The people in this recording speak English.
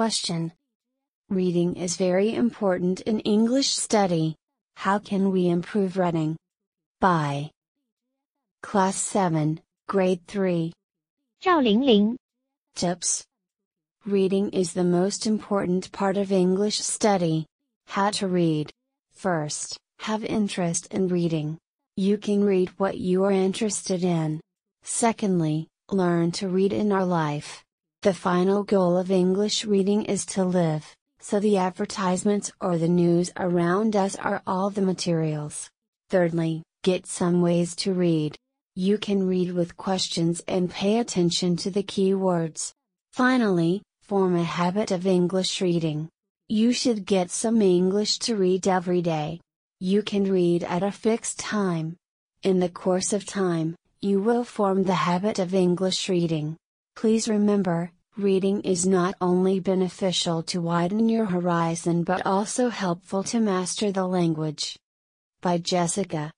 question. Reading is very important in English study. How can we improve reading? By Class 7, Grade 3. Zhao Lingling. Tips Reading is the most important part of English study. How to read. First, have interest in reading. You can read what you are interested in. Secondly, learn to read in our life. The final goal of English reading is to live, so the advertisements or the news around us are all the materials. Thirdly, get some ways to read. You can read with questions and pay attention to the key words. Finally, form a habit of English reading. You should get some English to read every day. You can read at a fixed time. In the course of time, you will form the habit of English reading. Please remember, reading is not only beneficial to widen your horizon but also helpful to master the language. By Jessica